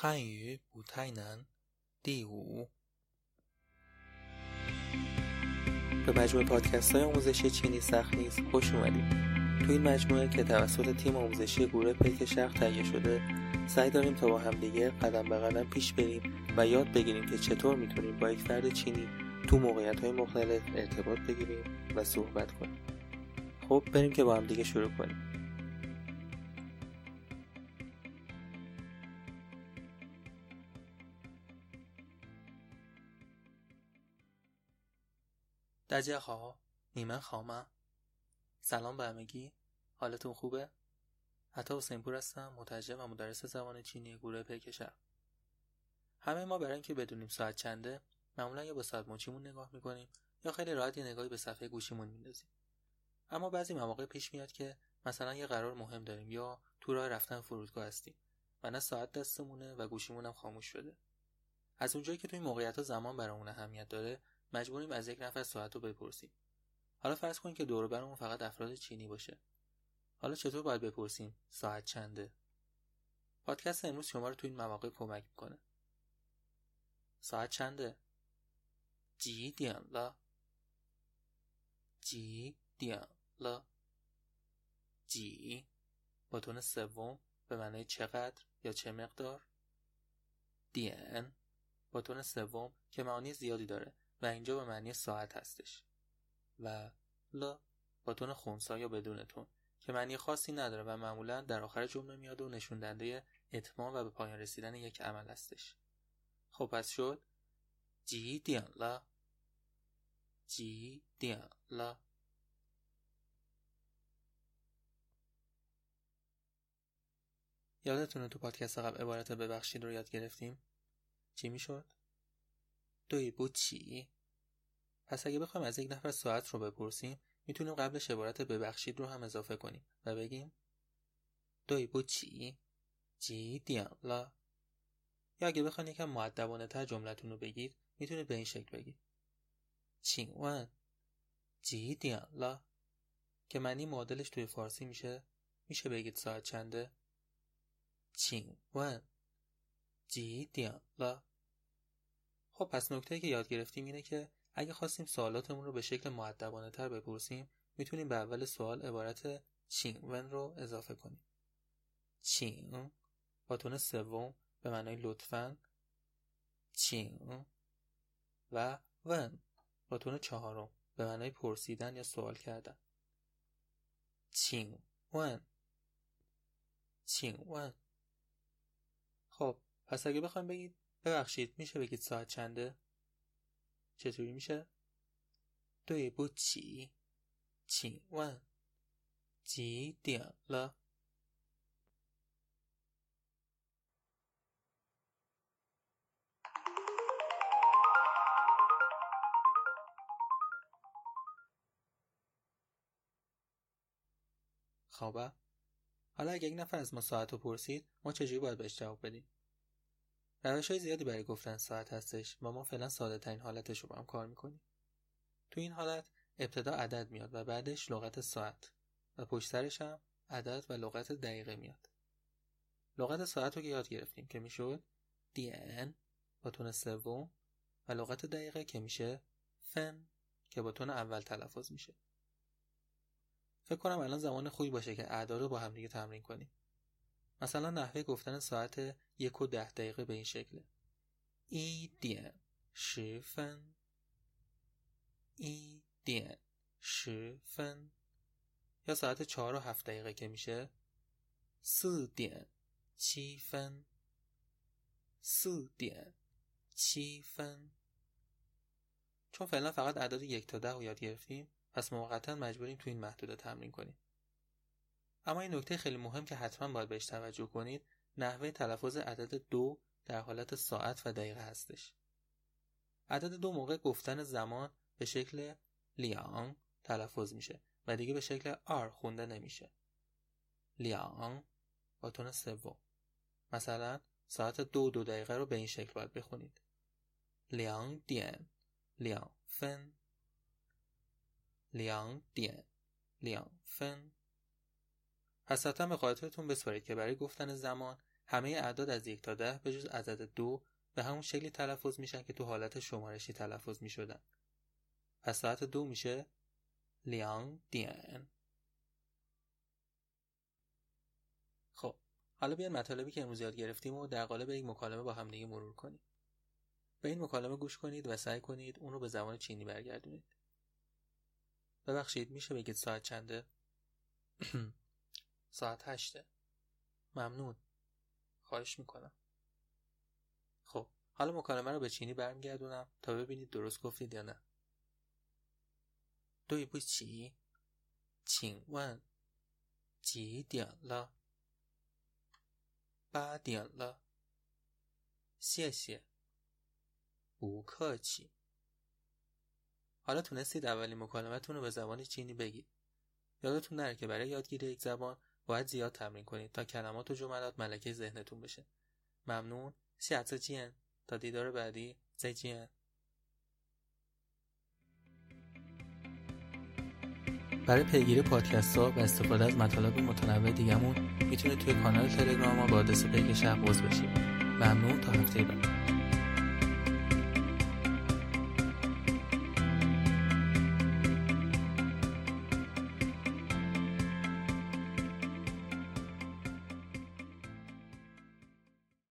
汉语不太难第五 به مجموعه پادکست های آموزشی چینی سخت نیست خوش اومدید تو این مجموعه که توسط تیم آموزشی گروه پیک شرق تهیه شده سعی داریم تا با همدیگه قدم به قدم پیش بریم و یاد بگیریم که چطور میتونیم با یک فرد چینی تو موقعیت های مختلف ارتباط بگیریم و صحبت کنیم خب بریم که با همدیگه شروع کنیم 大家好，你们好吗سلام به همگی حالتون خوبه عطا حسین پور هستم مترجم و مدرس زبان چینی گروه پیکشر همه ما برای اینکه بدونیم ساعت چنده معمولا یا به ساعت مچیمون نگاه میکنیم یا خیلی راحت یه نگاهی به صفحه گوشیمون میندازیم اما بعضی مواقع پیش میاد که مثلا یه قرار مهم داریم یا تو راه رفتن فرودگاه هستیم و نه ساعت دستمونه و گوشیمون هم خاموش شده از اونجایی که توی موقعیت ها زمان برامون اهمیت داره مجبوریم از یک نفر ساعت رو بپرسیم. حالا فرض کنیم که دور برمون فقط افراد چینی باشه. حالا چطور باید بپرسیم؟ ساعت چنده؟ پادکست امروز شما رو تو این مواقع کمک می‌کنه. ساعت چنده؟ جی دیان لا جی. دیان لا جی با تون سوم به معنی چقدر یا چه مقدار؟ دیان با تون سوم که معانی زیادی داره. و اینجا به معنی ساعت هستش. و لا با تون خونسا یا بدون تون که معنی خاصی نداره و معمولا در آخر جمله میاد و نشون دنده اتمام و به پایان رسیدن یک عمل هستش. خب پس شد. جی دیان لا. جی دیان لا. یادتونه تو پادکست قبل عبارت ببخشید رو یاد گرفتیم؟ چی می‌شد؟ 对不起 پس اگه بخوایم از یک نفر ساعت رو بپرسیم میتونیم قبلش عبارت ببخشید رو هم اضافه کنیم و بگیم 对不起几点了 یا اگه بخواین یکم معدبانه تر جملتون رو بگید میتونید به این شکل بگید 请问几点了 که معنی معادلش توی فارسی میشه میشه بگید ساعت چنده 请问几点了 خب پس نکته که یاد گرفتیم اینه که اگه خواستیم سوالاتمون رو به شکل معدبانه تر بپرسیم می‌تونیم به اول سوال عبارت چین ون رو اضافه کنیم. چین با تون سوم به معنای لطفا. چین و ون با تون چهارم به معنای پرسیدن یا سوال کردن. چین ون. چین ون. خب پس اگه بخوایم بگید ببخشید میشه بگید ساعت چنده؟ چطوری میشه؟ دوی بو چی؟ چی ون؟ جی دیان ل؟ خوابه؟ خب، حالا اگه یک نفر از ما ساعت رو پرسید ما چجوری باید بهش جواب بدیم روش های زیادی برای گفتن ساعت هستش و ما فعلا ساده ترین حالتش رو با هم کار می‌کنیم. تو این حالت ابتدا عدد میاد و بعدش لغت ساعت و پشت سرش هم عدد و لغت دقیقه میاد. لغت ساعت رو که یاد گرفتیم که می‌شد؟ دیان با تون سوم و لغت دقیقه که میشه فن که با تون اول تلفظ میشه. فکر کنم الان زمان خوبی باشه که اعداد رو با هم دیگه تمرین کنیم. مثلا نحوه گفتن ساعت یک و ده دقیقه به این شکله. ای دین فن ای دین فن یا ساعت چهار و هفت دقیقه که میشه. سی دین چی فن سی دین چی فن چون فعلا فقط عدد یک تا ده رو یاد گرفتیم پس موقتا مجبوریم تو این محدوده تمرین کنیم. اما این نکته خیلی مهم که حتما باید بهش توجه کنید نحوه تلفظ عدد دو در حالت ساعت و دقیقه هستش. عدد دو موقع گفتن زمان به شکل لیان تلفظ میشه و دیگه به شکل آر خونده نمیشه. لیان با تون سوم. مثلا ساعت دو دو دقیقه رو به این شکل باید بخونید. لیان دین. لیان فن. لیان دین. لیان فن. پس حتما به خاطرتون بسپارید که برای گفتن زمان همه اعداد از یک تا ده به جز عدد دو به همون شکلی تلفظ میشن که تو حالت شمارشی تلفظ می‌شدن. پس ساعت دو میشه لیانگ دیان. خب حالا بیاین مطالبی که امروز یاد گرفتیم و در قالب یک مکالمه با همدیگه مرور کنیم. به این مکالمه گوش کنید و سعی کنید اون رو به زبان چینی برگردونید. ببخشید میشه بگید ساعت چنده؟ ساعت هشته. ممنون. خواهش می‌کنم. خب حالا مکالمه رو به چینی برمیگردونم تا ببینید درست گفتید یا نه. دوی بوی چی؟ چین. ون جی دیان. لا. با دیان. لا. سیه سیه. بو چی؟ حالا تونستید اولین مکالمتون رو به زبان چینی بگید. یادتون نره که برای یادگیری یک زبان باید زیاد تمرین کنید تا کلمات و جملات ملکه ذهنتون بشه. ممنون. جین تا دیدار بعدی. زیجین. برای پیگیری پادکست ها و استفاده از مطالب متنوع دیگهمون می‌تونید توی کانال تلگرام ما با آدرس پیک شب بشید ممنون تا هفته بعد